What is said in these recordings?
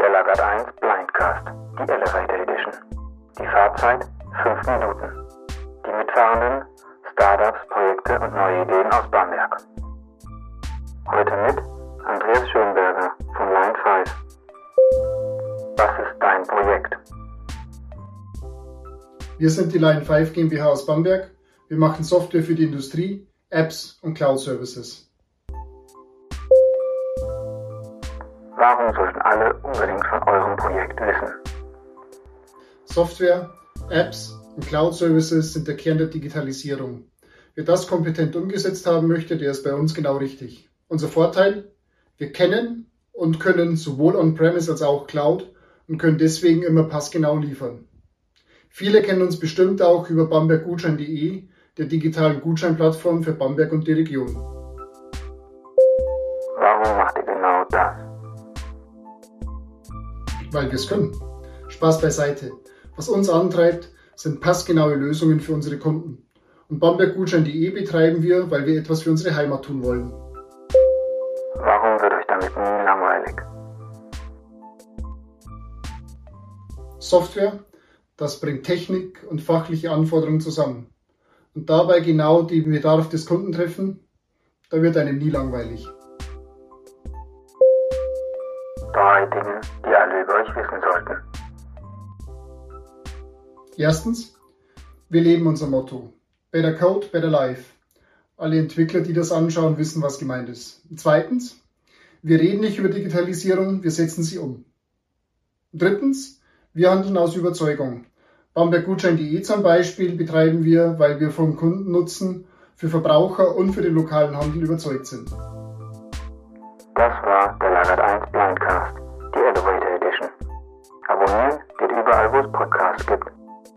Der Lagat 1 Blindcast, die Elevator Edition. Die Fahrzeit 5 Minuten. Die Mitfahrenden, Startups, Projekte und neue Ideen aus Bamberg. Heute mit Andreas Schönberger von Line 5. Was ist dein Projekt? Wir sind die Line 5 GmbH aus Bamberg. Wir machen Software für die Industrie, Apps und Cloud Services. Warum sollten alle unbedingt von eurem Projekt wissen? Software, Apps und Cloud Services sind der Kern der Digitalisierung. Wer das kompetent umgesetzt haben möchte, der ist bei uns genau richtig. Unser Vorteil, wir kennen und können sowohl On-Premise als auch Cloud und können deswegen immer passgenau liefern. Viele kennen uns bestimmt auch über bamberggutschein.de, der digitalen Gutscheinplattform für Bamberg und die Region. Warum macht ihr genau das? Weil wir es können. Spaß beiseite. Was uns antreibt, sind passgenaue Lösungen für unsere Kunden. Und bamberggutschein.de betreiben wir, weil wir etwas für unsere Heimat tun wollen. Warum wird euch damit nie langweilig? Software, das bringt Technik und fachliche Anforderungen zusammen. Und dabei genau die Bedarf des Kunden treffen, da wird einem nie langweilig. Drei Dinge, die alle über euch wissen sollten. Erstens, wir leben unser Motto. Better Code, Better Life. Alle Entwickler, die das anschauen, wissen, was gemeint ist. Zweitens, wir reden nicht über Digitalisierung, wir setzen sie um. Drittens, wir handeln aus Überzeugung. Bamberggutschein.de zum Beispiel betreiben wir, weil wir vom Kundennutzen für Verbraucher und für den lokalen Handel überzeugt sind. Das war der Lagat 1 Blindcast, die Elevator Edition. Abonnieren geht überall, wo es Podcasts gibt.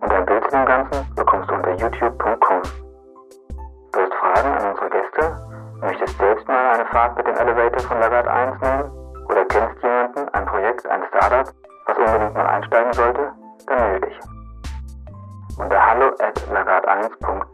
Und ein Bild zu dem Ganzen bekommst du unter youtube.com. Du hast Fragen an unsere Gäste? Möchtest selbst mal eine Fahrt mit dem Elevator von Lagat 1 nehmen? Oder kennst jemanden, ein Projekt, ein Startup, was unbedingt mal einsteigen sollte? Dann melde dich. Unter hallo at lagat1.de